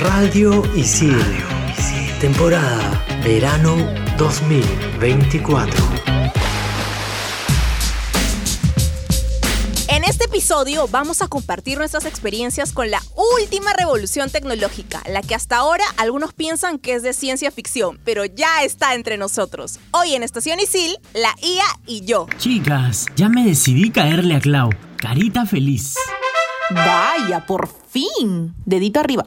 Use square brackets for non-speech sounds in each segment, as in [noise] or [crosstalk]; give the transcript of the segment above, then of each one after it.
Radio Isil. Temporada Verano 2024. En este episodio vamos a compartir nuestras experiencias con la última revolución tecnológica, la que hasta ahora algunos piensan que es de ciencia ficción, pero ya está entre nosotros. Hoy en Estación Isil, la IA y yo. Chicas, ya me decidí caerle a Clau. Carita feliz. Vaya, por fin. Dedito arriba.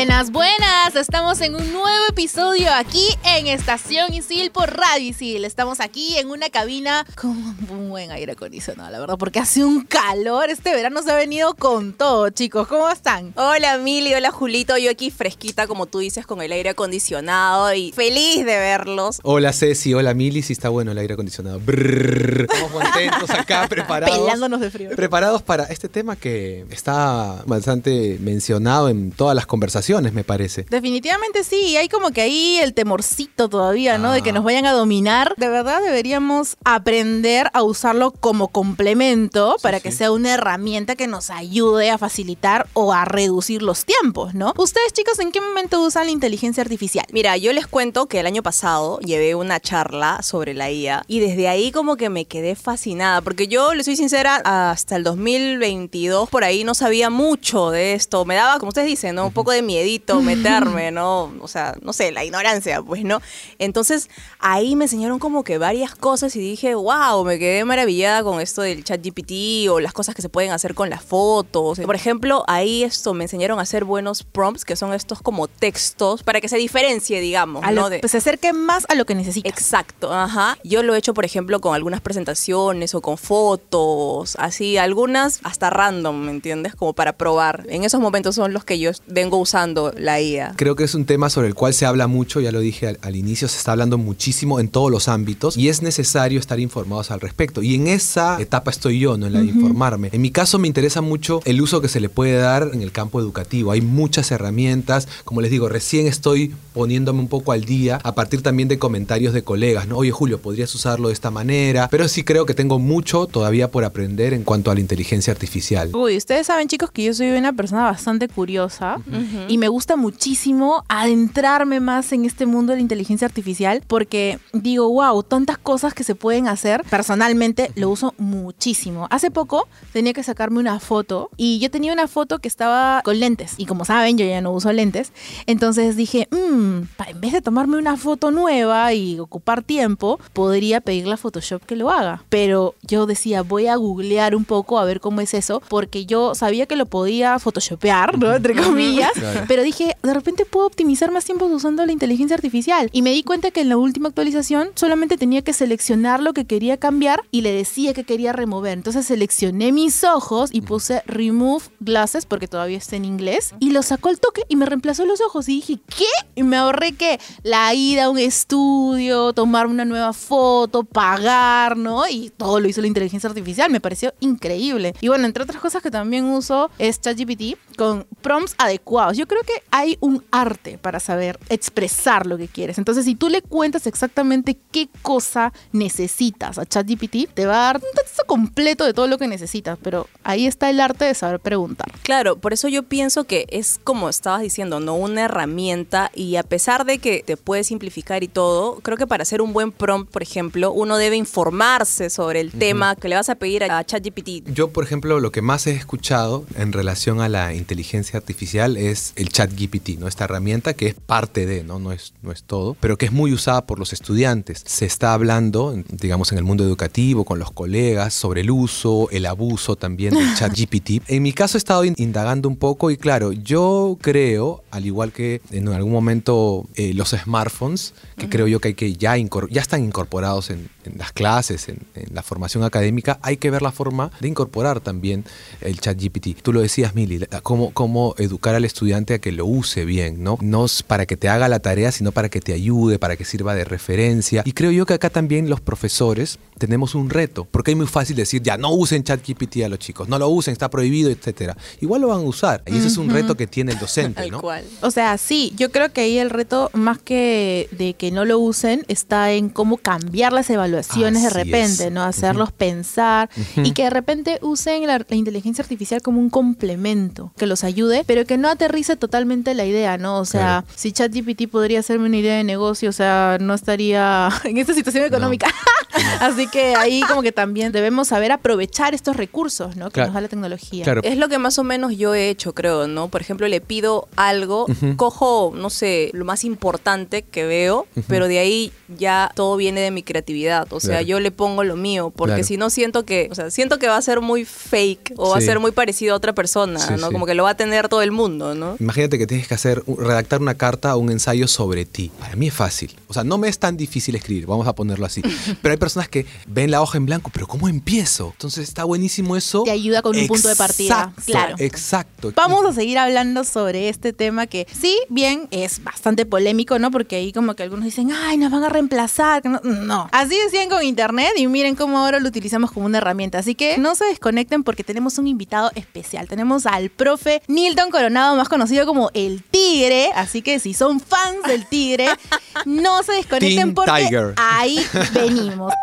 Buenas, buenas. Estamos en un nuevo episodio aquí en Estación Isil por Radio Isil. Estamos aquí en una cabina con un buen aire acondicionado, la verdad, porque hace un calor. Este verano se ha venido con todo, chicos. ¿Cómo están? Hola, Mili. Hola, Julito. Yo aquí fresquita, como tú dices, con el aire acondicionado y feliz de verlos. Hola Ceci, hola Mili, sí está bueno el aire acondicionado. Brrr. Estamos contentos acá, [laughs] preparados. Pelándonos de frío. Preparados para este tema que está bastante mencionado en todas las conversaciones, me parece. Definitivamente sí, hay como que ahí el temorcito todavía, ¿no? De que Ah. nos vayan a dominar. De verdad deberíamos aprender a usarlo como complemento para que sí. sea una herramienta que nos ayude a facilitar o a reducir los tiempos, ¿no? Ustedes chicos, ¿en qué momento usan la inteligencia artificial? Mira, yo les cuento que el año pasado llevé una charla sobre la IA y desde ahí como que me quedé fascinada porque yo, le soy sincera, hasta el 2022 por ahí no sabía mucho de esto. Me daba, como ustedes dicen, ¿no? Un poco de miedito [laughs] meterme, ¿no? O sea, no sé, la ignorancia, pues, ¿no? Entonces ahí me enseñaron como que varias cosas y dije, wow, me quedé maravillada con esto del chat GPT o las cosas que se pueden hacer con las fotos. Por ejemplo, ahí esto me enseñaron a hacer buenos prompts, que son estos como textos, para que se diferencie, digamos, A lo- ¿no? De- pues se acerque más a lo que necesitas. Exacto, ajá. Yo lo he hecho, por ejemplo, con algunas presentaciones o con fotos, así, algunas hasta random, ¿me entiendes? Como para probar. En esos momentos son los que yo vengo usando la IA. Creo que es un tema sobre el cual se habla mucho, ya lo dije al, al inicio, se está hablando muchísimo en todos los ámbitos y es necesario estar informados al respecto. Y en esa etapa estoy yo, ¿no? En la de informarme. En mi caso me interesa mucho el uso que se le puede dar en el campo educativo. Hay muchas herramientas, como les digo, recién estoy poniéndome un poco al día a partir también de comentarios de colegas, ¿no? Oye Julio, podrías usarlo de esta manera, pero sí creo que tengo mucho todavía por aprender en cuanto a la inteligencia artificial. Uy, ustedes saben chicos que yo soy una persona bastante curiosa y me gusta muchísimo adentrarme más en este mundo de la inteligencia artificial porque digo, wow, tantas cosas que se pueden hacer. Personalmente lo uso muchísimo. Hace poco tenía que sacarme una foto y yo tenía una foto que estaba con lentes y como saben yo ya no uso lentes. Entonces dije, "Mm, pa- en vez de tomarme una foto nueva y ocupar tiempo, podría pedirle a Photoshop que lo haga. Pero yo decía, voy a googlear un poco a ver cómo es eso, porque yo sabía que lo podía photoshopear, ¿no? Entre comillas. Claro. Pero dije, de repente puedo optimizar más tiempo usando la inteligencia artificial. Y me di cuenta que en la última actualización solamente tenía que seleccionar lo que quería cambiar y le decía que quería remover. Entonces seleccioné mis ojos y puse remove glasses, porque todavía está en inglés, y lo sacó al toque y me reemplazó los ojos. Y dije, ¿qué? Y me ahorré que la ida a un estudio, tomar una nueva foto, pagar, ¿no? Y todo lo hizo la inteligencia artificial. Me pareció increíble. Y bueno, entre otras cosas que también uso es ChatGPT con prompts adecuados. Yo creo que hay un arte para saber expresar lo que quieres. Entonces, si tú le cuentas exactamente qué cosa necesitas a ChatGPT, te va a dar un texto completo de todo lo que necesitas. Pero ahí está el arte de saber preguntar. Claro, por eso yo pienso que es como estabas diciendo, ¿no? Una herramienta y a pesar de que te puede simplificar y todo, creo que para hacer un buen prompt, por ejemplo, uno debe informarse sobre el tema que le vas a pedir a ChatGPT. Yo, por ejemplo, lo que más he escuchado en relación a la inteligencia artificial es el chat GPT, ¿no? Esta herramienta que es parte de, ¿no? No es, no es todo, pero que es muy usada por los estudiantes. Se está hablando, digamos, en el mundo educativo, con los colegas, sobre el uso, el abuso también del [laughs] chat GPT. En mi caso he estado in- indagando un poco y claro, yo creo, al igual que en algún momento eh, los smartphones, que creo yo que hay que ya, ya están incorporados en, en las clases, en, la formación académica, hay que ver la forma de incorporar también el chat GPT. Tú lo decías, Mili, cómo, cómo educar al estudiante a que lo use bien, ¿no? No para que te haga la tarea, sino para que te ayude, para que sirva de referencia. Y creo yo que acá también los profesores tenemos un reto, porque es muy fácil decir, ya, no usen ChatGPT a los chicos, no lo usen, está prohibido, etcétera. Igual lo van a usar. Y ese es un reto que tiene el docente, ¿no? cual. O sea, sí, yo creo que ahí el reto, más que de que no lo usen, está en cómo cambiar las evaluaciones de repente, es. ¿no? Hacerlos pensar y que de repente usen la, la inteligencia artificial como un complemento que los ayude, pero que no aterrice totalmente la idea, ¿no? O sea, Claro. si ChatGPT podría hacerme una idea de negocio, o sea, no estaría [laughs] en esta situación económica. [laughs] Así que ahí como que también debemos saber aprovechar estos recursos, ¿no? Que Claro. nos da la tecnología. Claro. Es lo que más o menos yo he hecho, creo, ¿no? Por ejemplo, le pido algo, cojo, no sé, lo más importante que veo, pero de ahí ya todo viene de mi creatividad. O sea, Claro. yo le pongo lo mío, porque Claro. si no siento que, o sea, siento que va a ser muy fake o va a ser muy parecido a otra persona, Sí, ¿no? sí. Como que lo va a tener todo el mundo, ¿no? Imagínate que tienes que hacer, redactar una carta o un ensayo sobre ti. Para mí es fácil. O sea, no me es tan difícil escribir, vamos a ponerlo así. [laughs] Pero hay personas que ven la hoja en blanco, pero ¿cómo empiezo? Entonces está buenísimo eso. Te ayuda con un punto de partida, claro. Exacto. Vamos a seguir hablando sobre este tema que sí, bien, es bastante polémico, ¿no? Porque ahí como que algunos dicen, ay, nos van a reemplazar. No, no. Así decían con Internet y miren cómo ahora lo utilizamos como una herramienta. Así que no se desconecten porque tenemos un invitado especial. Tenemos al profe Nilton Coronado, más conocido como el Tigre. Así que si son fans del Tigre, [laughs] no se desconecten Team porque Tiger. ahí venimos. [laughs]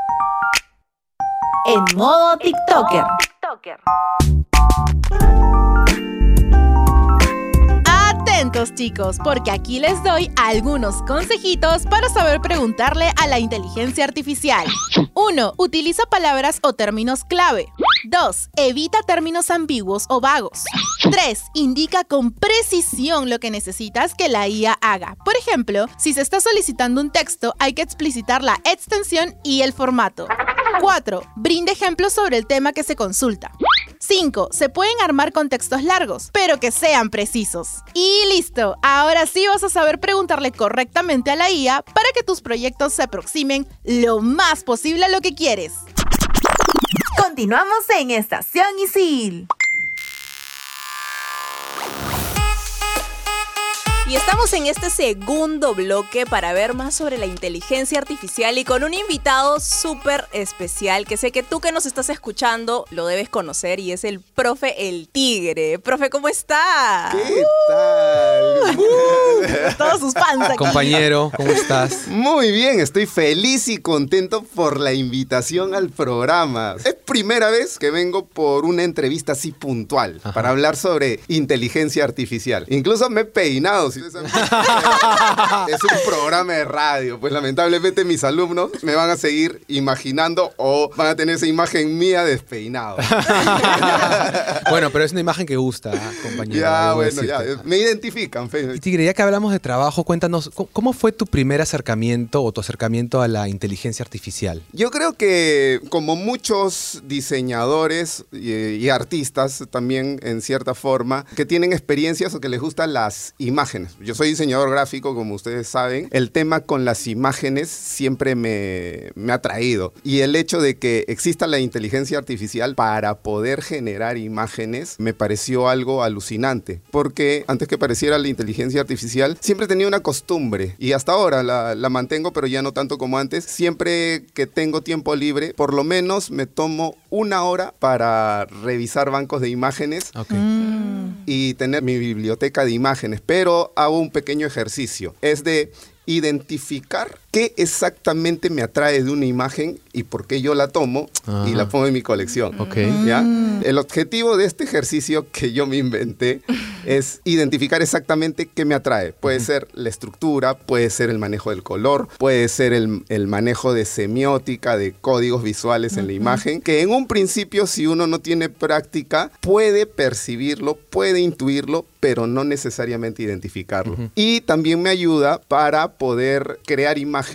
En modo TikToker. Atentos chicos, porque aquí les doy algunos consejitos para saber preguntarle a la inteligencia artificial. 1. Utiliza palabras o términos clave. 2. Evita términos ambiguos o vagos. 3. Indica con precisión lo que necesitas que la IA haga. Por ejemplo, si se está solicitando un texto, hay que explicitar la extensión y el formato. 4. Brinda ejemplos sobre el tema que se consulta. 5. Se pueden armar contextos largos, pero que sean precisos. Y listo, ahora sí vas a saber preguntarle correctamente a la IA para que tus proyectos se aproximen lo más posible a lo que quieres. Continuamos en Estación Isil. Y estamos en este segundo bloque para ver más sobre la inteligencia artificial y con un invitado súper especial que sé que tú que nos estás escuchando lo debes conocer y es el profe El Tigre. Profe, ¿cómo está? ¿Qué tal? [laughs] Todos sus fans aquí. Compañero, ¿cómo estás? Muy bien, estoy feliz y contento por la invitación al programa. Es primera vez que vengo por una entrevista así puntual Ajá. para hablar sobre inteligencia artificial. Incluso me he peinado. si [laughs] es un programa de radio. Pues lamentablemente mis alumnos me van a seguir imaginando o van a tener esa imagen mía despeinado. [laughs] bueno, pero es una imagen que gusta, ¿ah, compañero. ya, bueno, ya. decirte. Me identifican. fe. Y Tigre, ya que hablamos de trabajo, cuéntanos, ¿cómo- ¿cómo fue tu primer acercamiento o tu acercamiento a la inteligencia artificial? Yo creo que como muchos diseñadores y, y artistas también en cierta forma que tienen experiencias o que les gustan las imágenes. Yo soy diseñador gráfico, como ustedes saben. El tema con las imágenes siempre me, me ha traído. Y el hecho de que exista la inteligencia artificial para poder generar imágenes me pareció algo alucinante. Porque antes que pareciera la inteligencia artificial, siempre tenía una costumbre. Y hasta ahora la, la mantengo, pero ya no tanto como antes. Siempre que tengo tiempo libre, por lo menos me tomo una hora para revisar bancos de imágenes Ok. y tener mi biblioteca de imágenes, pero hago un pequeño ejercicio. Es de identificar qué exactamente me atrae de una imagen y por qué yo la tomo y la Ajá. pongo en mi colección. Ok. ¿Ya? El objetivo de este ejercicio que yo me inventé es identificar exactamente qué me atrae. Puede ser la estructura, puede ser el manejo del color, puede ser el, el manejo de semiótica, de códigos visuales en la imagen, que en un principio si uno no tiene práctica puede percibirlo, puede intuirlo, pero no necesariamente identificarlo. Y también me ayuda para poder crear imágenes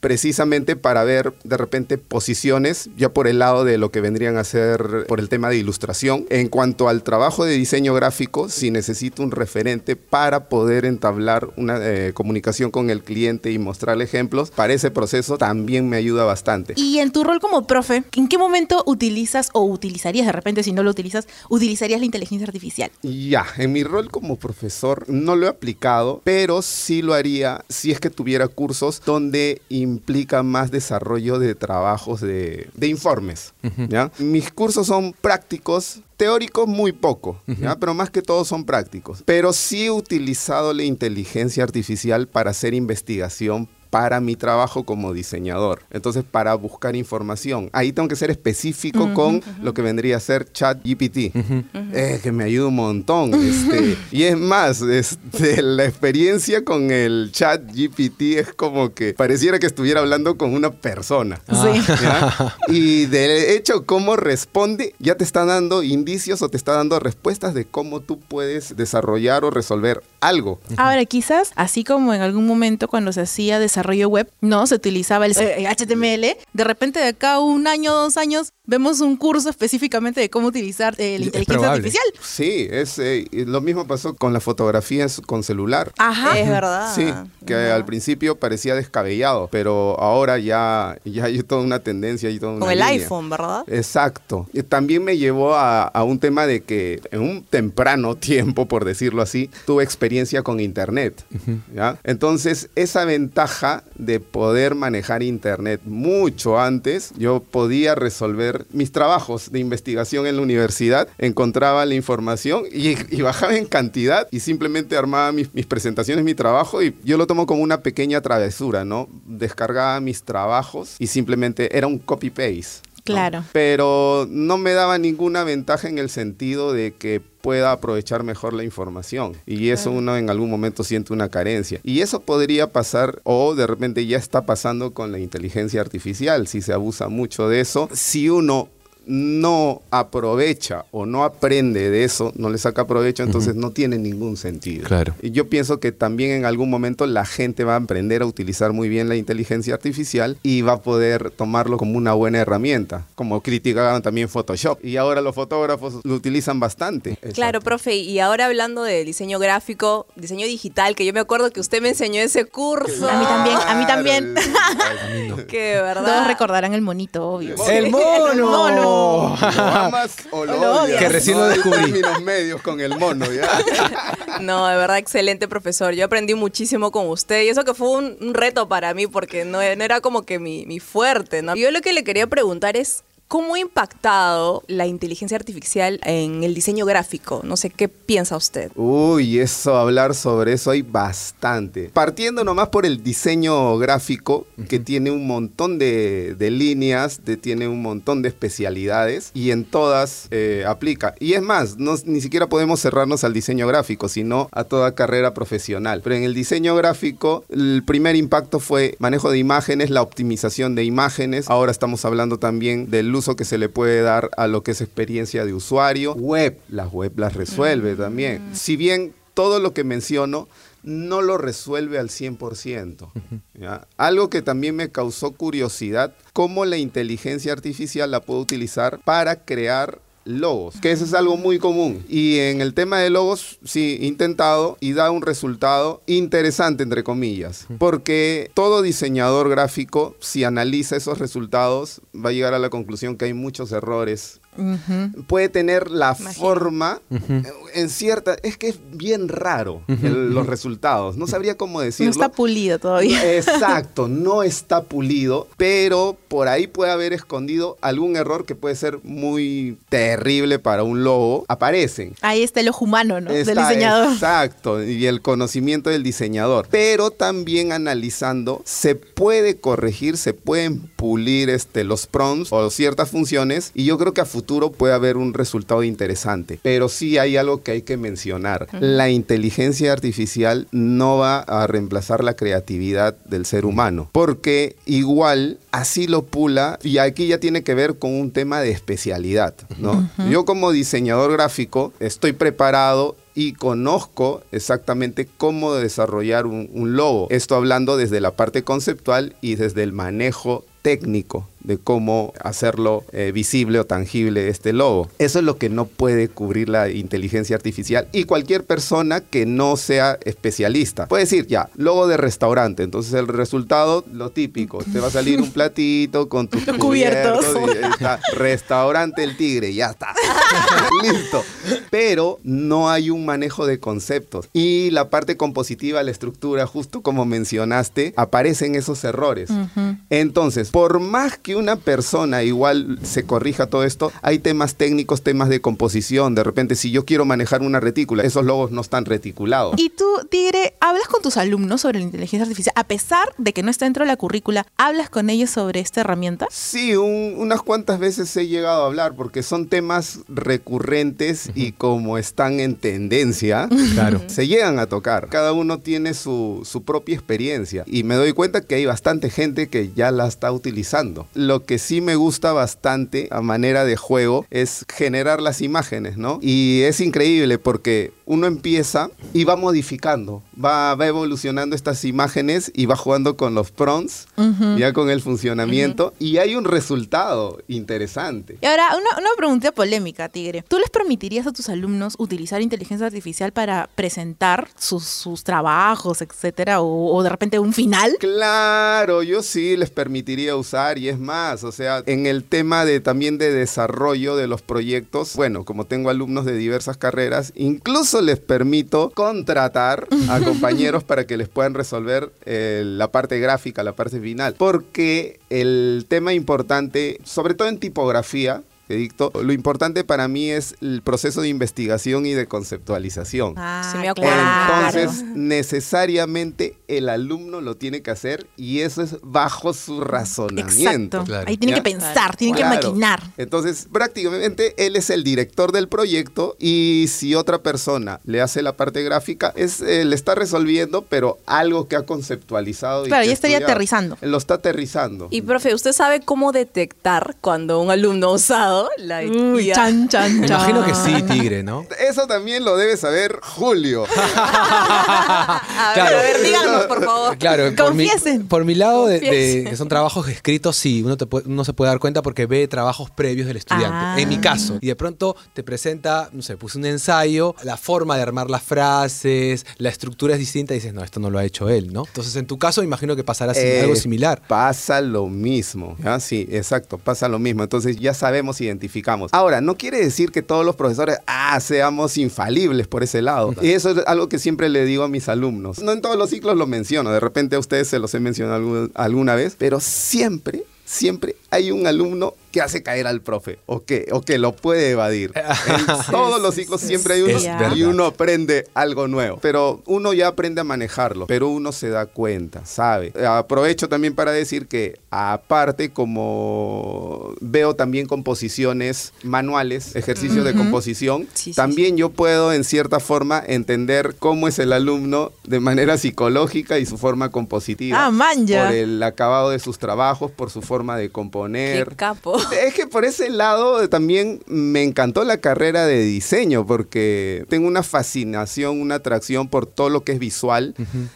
precisamente para ver de repente posiciones ya por el lado de lo que vendrían a ser por el tema de ilustración. En cuanto al trabajo de diseño gráfico, si necesito un referente para poder entablar una eh, comunicación con el cliente y mostrarle ejemplos, para ese proceso también me ayuda bastante. Y en tu rol como profe, ¿en qué momento utilizas o utilizarías de repente, si no lo utilizas, utilizarías la inteligencia artificial? Ya, en mi rol como profesor no lo he aplicado, pero sí lo haría si es que tuviera cursos donde implica más desarrollo de trabajos de, de informes. ¿ya? Mis cursos son prácticos, teóricos muy poco, ¿ya? pero más que todo son prácticos. Pero sí he utilizado la inteligencia artificial para hacer investigación para mi trabajo como diseñador. Entonces, para buscar información. Ahí tengo que ser específico con lo que vendría a ser chat GPT. Eh, que me ayuda un montón. Este, y es más, este, la experiencia con el chat GPT es como que pareciera que estuviera hablando con una persona. Sí. ¿ya? [laughs] Y de hecho, cómo responde, ya te está dando indicios o te está dando respuestas de cómo tú puedes desarrollar o resolver algo. Ahora, quizás, así como en algún momento cuando se hacía desarrollo web, no se utilizaba el eh, HTML, de repente de acá un año, dos años, vemos un curso específicamente de cómo utilizar eh, la inteligencia artificial. Sí, es eh, lo mismo pasó con las fotografías con celular. Ajá. Es verdad. Sí, que al principio parecía descabellado, pero ahora ya, ya hay toda una tendencia y toda una Con el iPhone, ¿verdad? Exacto. Y también me llevó a, a un tema de que en un temprano [laughs] tiempo, por decirlo así, tuve experiencia con Internet. ¿ya? Entonces, esa ventaja de poder manejar Internet mucho antes, yo podía resolver mis trabajos de investigación en la universidad, encontraba la información y, y bajaba en cantidad y simplemente armaba mis, mis presentaciones, mi trabajo y yo lo tomo como una pequeña travesura, ¿no? Descargaba mis trabajos y simplemente era un copy-paste. Claro. Pero no me daba ninguna ventaja en el sentido de que pueda aprovechar mejor la información. Y eso uno en algún momento siente una carencia. Y eso podría pasar o de repente ya está pasando con la inteligencia artificial, si se abusa mucho de eso. Si uno no aprovecha o no aprende de eso, no le saca provecho, entonces no tiene ningún sentido. Claro. Y yo pienso que también en algún momento la gente va a aprender a utilizar muy bien la inteligencia artificial y va a poder tomarlo como una buena herramienta, como criticaban también Photoshop. Y ahora los fotógrafos lo utilizan bastante. Claro, profe, y ahora hablando de diseño gráfico, diseño digital, que yo me acuerdo que usted me enseñó ese curso. A mí también, a mí también. [laughs] Que de verdad. Todos recordarán el monito, obvio. ¡El mono! ¿Lo [laughs] amas o lo, lo odias? odias. Que recién lo No descubrí. términos medios con el mono, ¿ya? [laughs] No, de verdad, excelente profesor. Yo aprendí muchísimo con usted y eso que fue un, un reto para mí porque no, no era como que mi, mi fuerte, ¿no? Yo lo que le quería preguntar es, ¿cómo ha impactado la inteligencia artificial en el diseño gráfico? No sé, ¿qué piensa usted? Uy, eso, hablar sobre eso hay bastante. Partiendo nomás por el diseño gráfico, que tiene un montón de, de líneas, de- tiene un montón de especialidades y en todas eh, aplica. Y es más, no, ni siquiera podemos cerrarnos al diseño gráfico, sino a toda carrera profesional. Pero en el diseño gráfico, el primer impacto fue manejo de imágenes, la optimización de imágenes. Ahora estamos hablando también del uso que se le puede dar a lo que es experiencia de usuario. Web, las web las resuelve también. Si bien todo lo que menciono no lo resuelve al 100%. ¿ya? Algo que también me causó curiosidad, cómo la inteligencia artificial la puedo utilizar para crear logos, que eso es algo muy común. Y en el tema de logos, sí, intentado y da un resultado interesante, entre comillas, porque todo diseñador gráfico, si analiza esos resultados, va a llegar a la conclusión que hay muchos errores puede tener la forma eh, en cierta es que es bien raro el- los resultados no sabría cómo No decirlo está pulido todavía. [laughs] Exacto, no está pulido, pero por ahí puede haber escondido algún error que puede ser muy terrible para un logo. Aparecen. Ahí está el ojo humano, ¿no? Del Está- diseñador. Exacto, y el conocimiento del diseñador. Pero también analizando, se puede corregir, se pueden pulir este, los prompts o ciertas funciones, y yo creo que a futuro puede haber un resultado interesante. Pero sí hay algo que hay que mencionar. La inteligencia artificial no va a reemplazar la creatividad del ser humano, porque igual así lo pula, y aquí ya tiene que ver con un tema de especialidad, ¿no? Yo como diseñador gráfico estoy preparado y conozco exactamente cómo desarrollar un, un logo. Esto hablando desde la parte conceptual y desde el manejo técnico de cómo hacerlo eh, visible o tangible este logo. Eso es lo que no puede cubrir la inteligencia artificial y cualquier persona que no sea especialista. Puede decir, ya, logo de restaurante, entonces el resultado, lo típico, te va a salir un platito con tus [laughs] cubiertos. cubiertos y ahí está, restaurante El Tigre, ya está. [laughs] Listo. Pero no hay un manejo de conceptos. Y la parte compositiva, la estructura, justo como mencionaste, aparecen esos errores. Entonces, por más que una persona igual se corrija todo esto, hay temas técnicos, temas de composición. De repente, si yo quiero manejar una retícula, esos logos no están reticulados. Y tú, Tigre, ¿hablas con tus alumnos sobre la inteligencia artificial? A pesar de que no está dentro de la currícula, ¿hablas con ellos sobre esta herramienta? Sí, un- unas cuantas veces he llegado a hablar porque son temas recurrentes y como están en tendencia, Claro. se llegan a tocar. Cada uno tiene su, su propia experiencia y me doy cuenta que hay bastante gente que ya la está utilizando. Lo que sí me gusta bastante a manera de juego es generar las imágenes, ¿no? Y es increíble porque uno empieza y va modificando, va, va evolucionando estas imágenes y va jugando con los prompts, ya con el funcionamiento y hay un resultado interesante. Y ahora, una, una pregunta polémica, Tigre. ¿Tú les permitirías a tus alumnos utilizar inteligencia artificial para presentar sus, sus trabajos, etcétera, o, o de repente un final? Claro, yo sí les permitiría usar y es más, o sea, en el tema de también de desarrollo de los proyectos, bueno, como tengo alumnos de diversas carreras, incluso les permito contratar a [laughs] compañeros para que les puedan resolver eh, la parte gráfica, la parte final, porque el tema importante, sobre todo en tipografía, que dicto, lo importante para mí es el proceso de investigación y de conceptualización. Ah, Sí me acuerdo. Entonces, necesariamente el alumno lo tiene que hacer y eso es bajo su razonamiento. Exacto. Claro. Ahí tienen Ya. que pensar, tienen Claro. que maquinar. Entonces, prácticamente él es el director del proyecto y si otra persona le hace la parte gráfica, es, eh, le está resolviendo, pero algo que ha conceptualizado. y Claro, ya estaría estudiado. aterrizando. Lo está aterrizando. Y profe, ¿usted sabe cómo detectar cuando un alumno ha la Uy, chan, chan, Me chan. imagino que sí, Tigre, ¿no? Eso también lo debe saber Julio. [laughs] A ver, Claro. a ver, díganos, por favor. Claro, por mi, Confiesen. por mi lado, de, que son trabajos escritos, sí, uno, te puede- uno se puede dar cuenta porque ve trabajos previos del estudiante. Ah. En mi caso. Y de pronto te presenta, no sé, puse un ensayo, la forma de armar las frases, la estructura es distinta y dices, no, esto no lo ha hecho él, ¿no? Entonces, en tu caso, imagino que pasará así- Eh, algo similar. Pasa lo mismo. ¿ya? Sí, exacto, pasa lo mismo. Entonces ya sabemos, identificamos. Ahora, no quiere decir que todos los profesores, ah, seamos infalibles por ese lado. Y eso es algo que siempre le digo a mis alumnos. No en todos los ciclos lo menciono, de repente a ustedes se los he mencionado alguna vez, pero siempre, siempre hay un alumno que hace caer al profe o que, o que lo puede evadir. [laughs] En todos los ciclos siempre hay uno y verdad. uno aprende algo nuevo. Pero uno ya aprende a manejarlo, pero uno se da cuenta, sabe. Aprovecho también para decir que aparte como veo también composiciones manuales, ejercicios de composición, Sí, sí, también yo puedo en cierta forma entender cómo es el alumno de manera psicológica y su forma compositiva. Ah, man, ya. Por el acabado de sus trabajos, por su forma de componer. Qué capo. [laughs] Es que por ese lado también me encantó la carrera de diseño porque tengo una fascinación, una atracción por todo lo que es visual,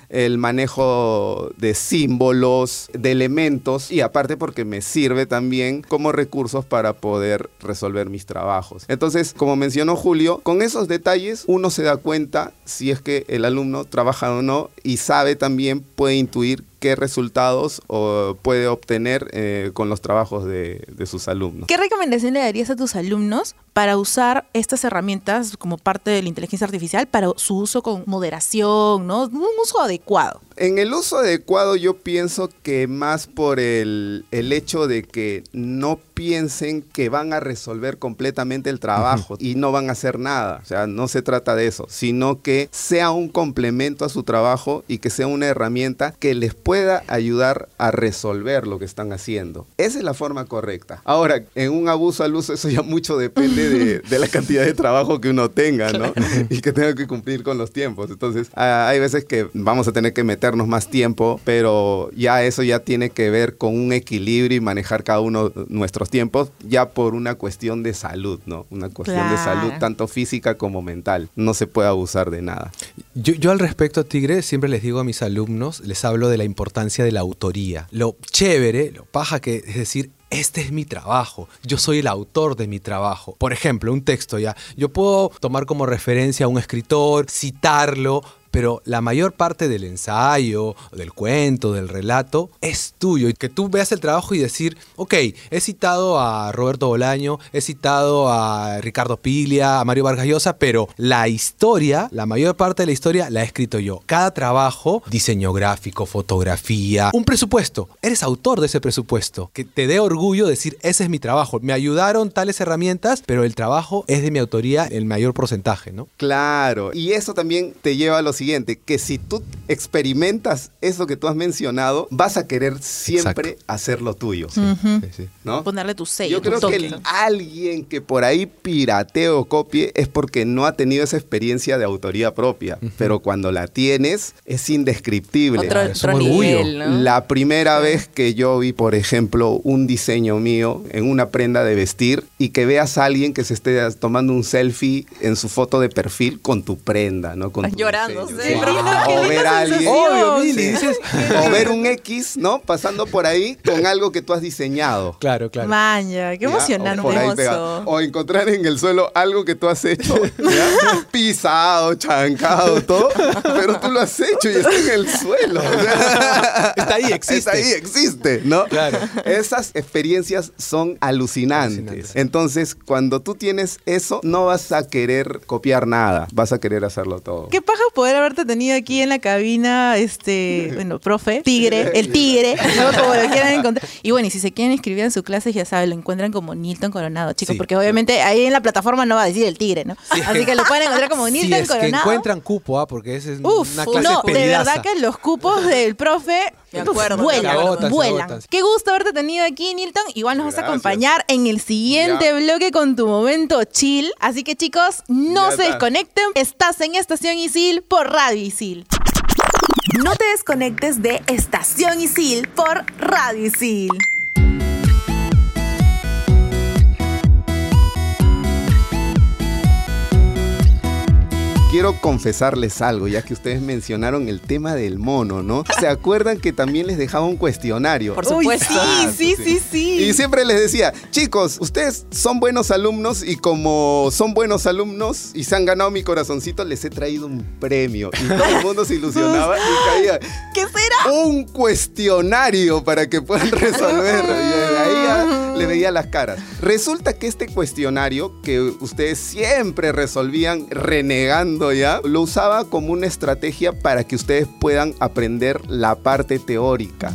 el manejo de símbolos, de elementos y aparte porque me sirve también como recursos para poder resolver mis trabajos. Entonces, como mencionó Julio, con esos detalles uno se da cuenta si es que el alumno trabaja o no y sabe también, puede intuir qué resultados o puede obtener eh, con los trabajos de, de sus alumnos. ¿Qué recomendación le darías a tus alumnos para usar estas herramientas como parte de la inteligencia artificial para su uso con moderación, ¿no? Un uso adecuado. En el uso adecuado yo pienso que más por el, el hecho de que no piensen que van a resolver completamente el trabajo y no van a hacer nada. O sea, no se trata de eso, sino que sea un complemento a su trabajo y que sea una herramienta que les pueda ayudar a resolver lo que están haciendo. Esa es la forma correcta. Ahora, en un abuso al uso, eso ya mucho depende depende de, de la cantidad de trabajo que uno tenga, ¿no? [laughs] Y que tenga que cumplir con los tiempos. Entonces, hay veces que vamos a tener que meternos más tiempo, pero ya eso ya tiene que ver con un equilibrio y manejar cada uno nuestros tiempos, ya por una cuestión de salud, ¿no? Una cuestión de salud tanto física como mental. No se puede abusar de nada. Yo, yo al respecto, Tigre, siempre les digo a mis alumnos, les hablo de la importancia de la autoría. Lo chévere, lo paja que es decir, este es mi trabajo, yo soy el autor de mi trabajo. Por ejemplo, un texto ya, yo puedo tomar como referencia a un escritor, citarlo, pero la mayor parte del ensayo, del cuento, del relato, es tuyo. Y que tú veas el trabajo y decir, ok, he citado a Roberto Bolaño, he citado a Ricardo Pilia, a Mario Vargas Llosa, pero la historia, la mayor parte de la historia la he escrito yo. Cada trabajo, diseño gráfico, fotografía, un presupuesto. Eres autor de ese presupuesto. Que te dé orgullo decir, ese es mi trabajo. Me ayudaron tales herramientas, pero el trabajo es de mi autoría el mayor porcentaje, ¿no? Claro, y eso también te lleva a lo siguiente, que si tú experimentas eso que tú has mencionado, vas a querer siempre Exacto. hacerlo tuyo, Sí, sí. ¿no? Ponerle tu sello, Yo tu creo toque. que el- alguien que por ahí piratee o copie es porque no ha tenido esa experiencia de autoría propia, pero cuando la tienes es indescriptible. Otro, es un otro orgullo. nivel, ¿no? La primera vez que yo vi, por ejemplo, un diseño mío en una prenda de vestir y que veas a alguien que se esté tomando un selfie en su foto de perfil con tu prenda, ¿no? Con tu Llorando, diseño. sí, Wow. pero qué O ver a alguien. Obvio, Mili, Sí. dices, [laughs] O ver un X, ¿no? Pasando por ahí con algo que tú has diseñado. Claro, claro. Maña, qué emocionante. O. O encontrar en el suelo algo que tú has hecho, ¿ya? [laughs] pisado, chancado, todo, pero tú lo has hecho y está en el suelo. Está ahí, existe. Está ahí, existe, ¿no? Claro. Esas experiencias son alucinantes. Alucinantes. Entonces, cuando tú tienes eso, no vas a querer copiar nada, vas a querer hacerlo todo. Qué paja poder haberte tenido aquí en la cabina, este, [laughs] bueno, profe, tigre, el tigre, [laughs] ¿no? como lo quieran encontrar. Y bueno, y si se quieren inscribir en su clase, ya saben, lo encuentran como Nilton Coronado, chicos, Sí. porque obviamente ahí en la plataforma no va a decir el tigre, ¿no? Así que lo pueden encontrar como Nilton es que Coronado. encuentran cupo, ¿ah? porque esa es Uf, una clase no, de verdad que los cupos del profe Me acuerdo, vuelan, se. Qué gusto haberte tenido aquí, Nilton. Igual nos vas a acompañar en el siguiente Ya. bloque con tu momento chill. Así que chicos, no Ya se está. desconecten. Estás en Estación Isil por Radio Isil. No te desconectes de Estación Isil por Radio Isil. Quiero confesarles algo, ya que ustedes mencionaron el tema del mono, ¿no? ¿Se acuerdan que también les dejaba un cuestionario? Por supuesto. sí, sí, sí, sí. Y siempre les decía, chicos, ustedes son buenos alumnos y como son buenos alumnos y se han ganado mi corazoncito, les he traído un premio. Y todo el mundo se ilusionaba y caía ¿Qué será? un cuestionario para que puedan resolverlo. Y ahí ya le veía las caras. Resulta que este cuestionario que ustedes siempre resolvían renegando ya, lo usaba como una estrategia para que ustedes puedan aprender la parte teórica.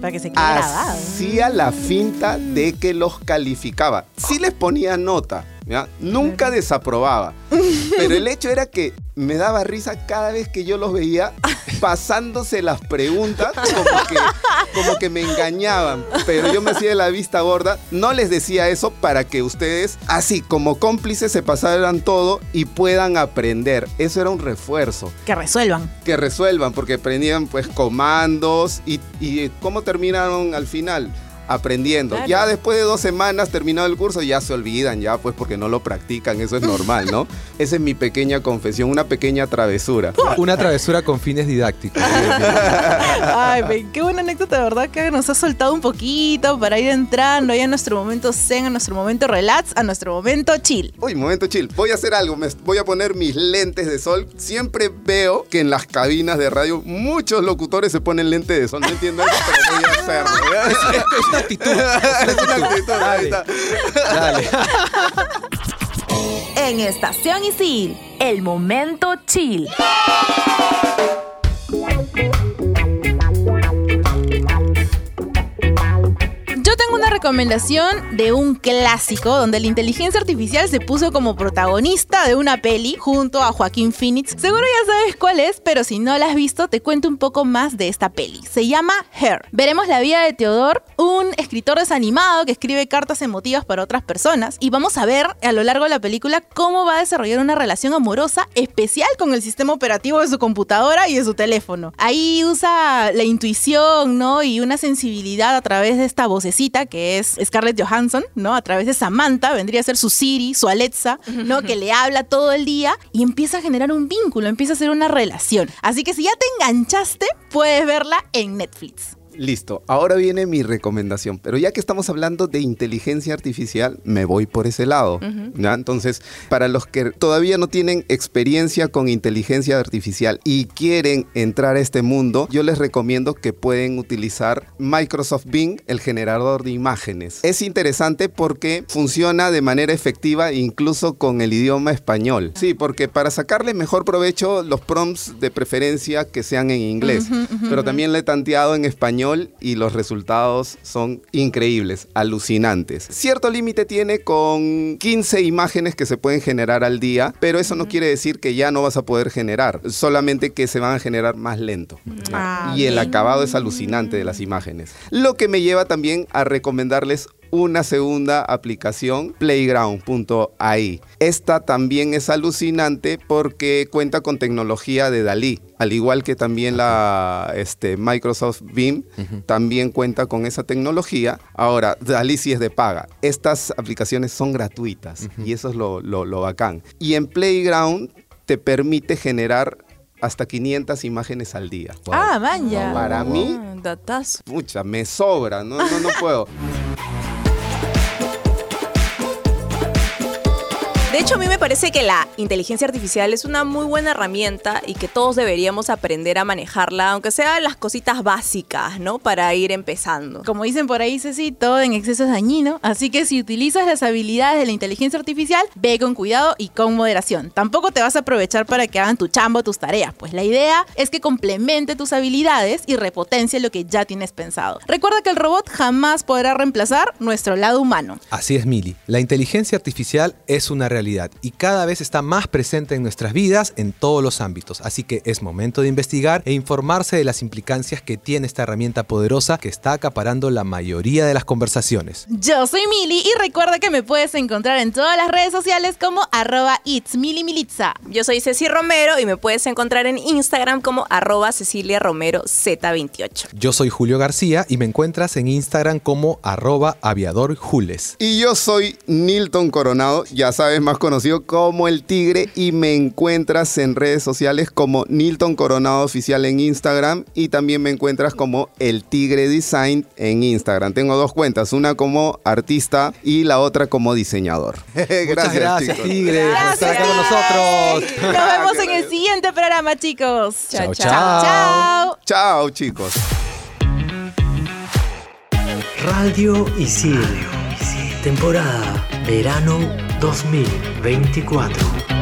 Para que se quede. Hacía la finta de que los calificaba. Sí les ponía nota, ¿ya? nunca desaprobaba. [laughs] Pero el hecho era que me daba risa cada vez que yo los veía pasándose las preguntas como que, como que me engañaban. Pero yo me hacía la vista gorda. No les decía eso para que ustedes, así como cómplices, se pasaran todo y puedan aprender. Eso era un refuerzo Que resuelvan. que resuelvan, porque aprendían pues comandos y, y cómo terminaron al final aprendiendo. Claro. Ya después de dos semanas terminado el curso ya se olvidan, ya pues porque no lo practican, eso es normal, ¿no? [laughs] Esa es mi pequeña confesión, una pequeña travesura. Una travesura con fines didácticos. [laughs] Ay, qué buena anécdota, de verdad, que nos ha soltado un poquito para ir entrando ya a nuestro momento zen, a nuestro momento relax, a nuestro momento chill. Uy, momento chill. Voy a hacer algo. Me voy a poner mis lentes de sol. Siempre veo que en las cabinas de radio muchos locutores se ponen lentes de sol. No entiendo eso, pero voy a hacerlo. [laughs] una actitud. [laughs] Es una actitud, ahí está. Dale. En Estación Isil, el momento chill. Recomendación de un clásico donde la inteligencia artificial se puso como protagonista de una peli junto a Joaquín Phoenix. Seguro ya sabes cuál es, pero si no la has visto, te cuento un poco más de esta peli. Se llama Her. Veremos la vida de Theodore, un escritor desanimado que escribe cartas emotivas para otras personas, y vamos a ver a lo largo de la película cómo va a desarrollar una relación amorosa especial con el sistema operativo de su computadora y de su teléfono. Ahí usa la intuición, ¿no? Y una sensibilidad a través de esta vocecita que es Scarlett Johansson, ¿no? A través de Samantha, vendría a ser su Siri, su Alexa, ¿no? Que le habla todo el día y empieza a generar un vínculo, empieza a hacer una relación. Así que si ya te enganchaste, puedes verla en Netflix. Listo, ahora viene mi recomendación, pero ya que estamos hablando de inteligencia artificial, me voy por ese lado. ¿ya? Entonces, para los que todavía no tienen experiencia con inteligencia artificial y quieren entrar a este mundo, yo les recomiendo que pueden utilizar Microsoft Bing, el generador de imágenes. Es interesante porque funciona de manera efectiva incluso con el idioma español. Sí, porque para sacarle mejor provecho, los prompts de preferencia que sean en inglés, pero también le he tanteado en español y los resultados son increíbles, alucinantes. Cierto límite tiene con 15 imágenes que se pueden generar al día, pero eso no quiere decir que ya no vas a poder generar, solamente que se van a generar más lento. Ah, y el bien. acabado es alucinante de las imágenes. Lo que me lleva también a recomendarles una segunda aplicación, playground.ai. Esta también es alucinante porque cuenta con tecnología de Dalí, al igual que también la este, Microsoft Beam, también cuenta con esa tecnología. Ahora, Dalí sí es de paga. Estas aplicaciones son gratuitas y eso es lo, lo- lo bacán. Y en Playground te permite generar hasta 500 imágenes al día. Ah, man, ya. Para mí, Datazo. Mucha, me sobra, no, no, no puedo. [laughs] hecho, a mí me parece que la inteligencia artificial es una muy buena herramienta y que todos deberíamos aprender a manejarla, aunque sean las cositas básicas, ¿no? Para ir empezando. Como dicen por ahí, Ceci, todo en exceso es dañino. Así que si utilizas las habilidades de la inteligencia artificial, ve con cuidado y con moderación. Tampoco te vas a aprovechar para que hagan tu chambo tus tareas, pues la idea es que complemente tus habilidades y repotencie lo que ya tienes pensado. Recuerda que el robot jamás podrá reemplazar nuestro lado humano. Así es, Mili. La inteligencia artificial es una realidad y cada vez está más presente en nuestras vidas en todos los ámbitos. Así que es momento de investigar e informarse de las implicancias que tiene esta herramienta poderosa que está acaparando la mayoría de las conversaciones. Yo soy Mili y recuerda que me puedes encontrar en todas las redes sociales como arroba it's Mili Militza. Yo soy Ceci Romero y me puedes encontrar en Instagram como arroba Cecilia Romero Z28. Yo soy Julio García y me encuentras en Instagram como arroba aviadorjules. Y yo soy Nilton Coronado, ya sabes, más conocido como El Tigre, y me encuentras en redes sociales como Nilton Coronado Oficial en Instagram y también me encuentras como El Tigre Design en Instagram. Tengo dos cuentas, una como artista y la otra como diseñador. [laughs] Muchas gracias, chicos. Tigre, por estar acá con nosotros. Nos vemos [laughs] en el siguiente programa, chicos. Chao, chao. chao. Chao. Chao, chicos. Radio Isil. Temporada Verano 2024.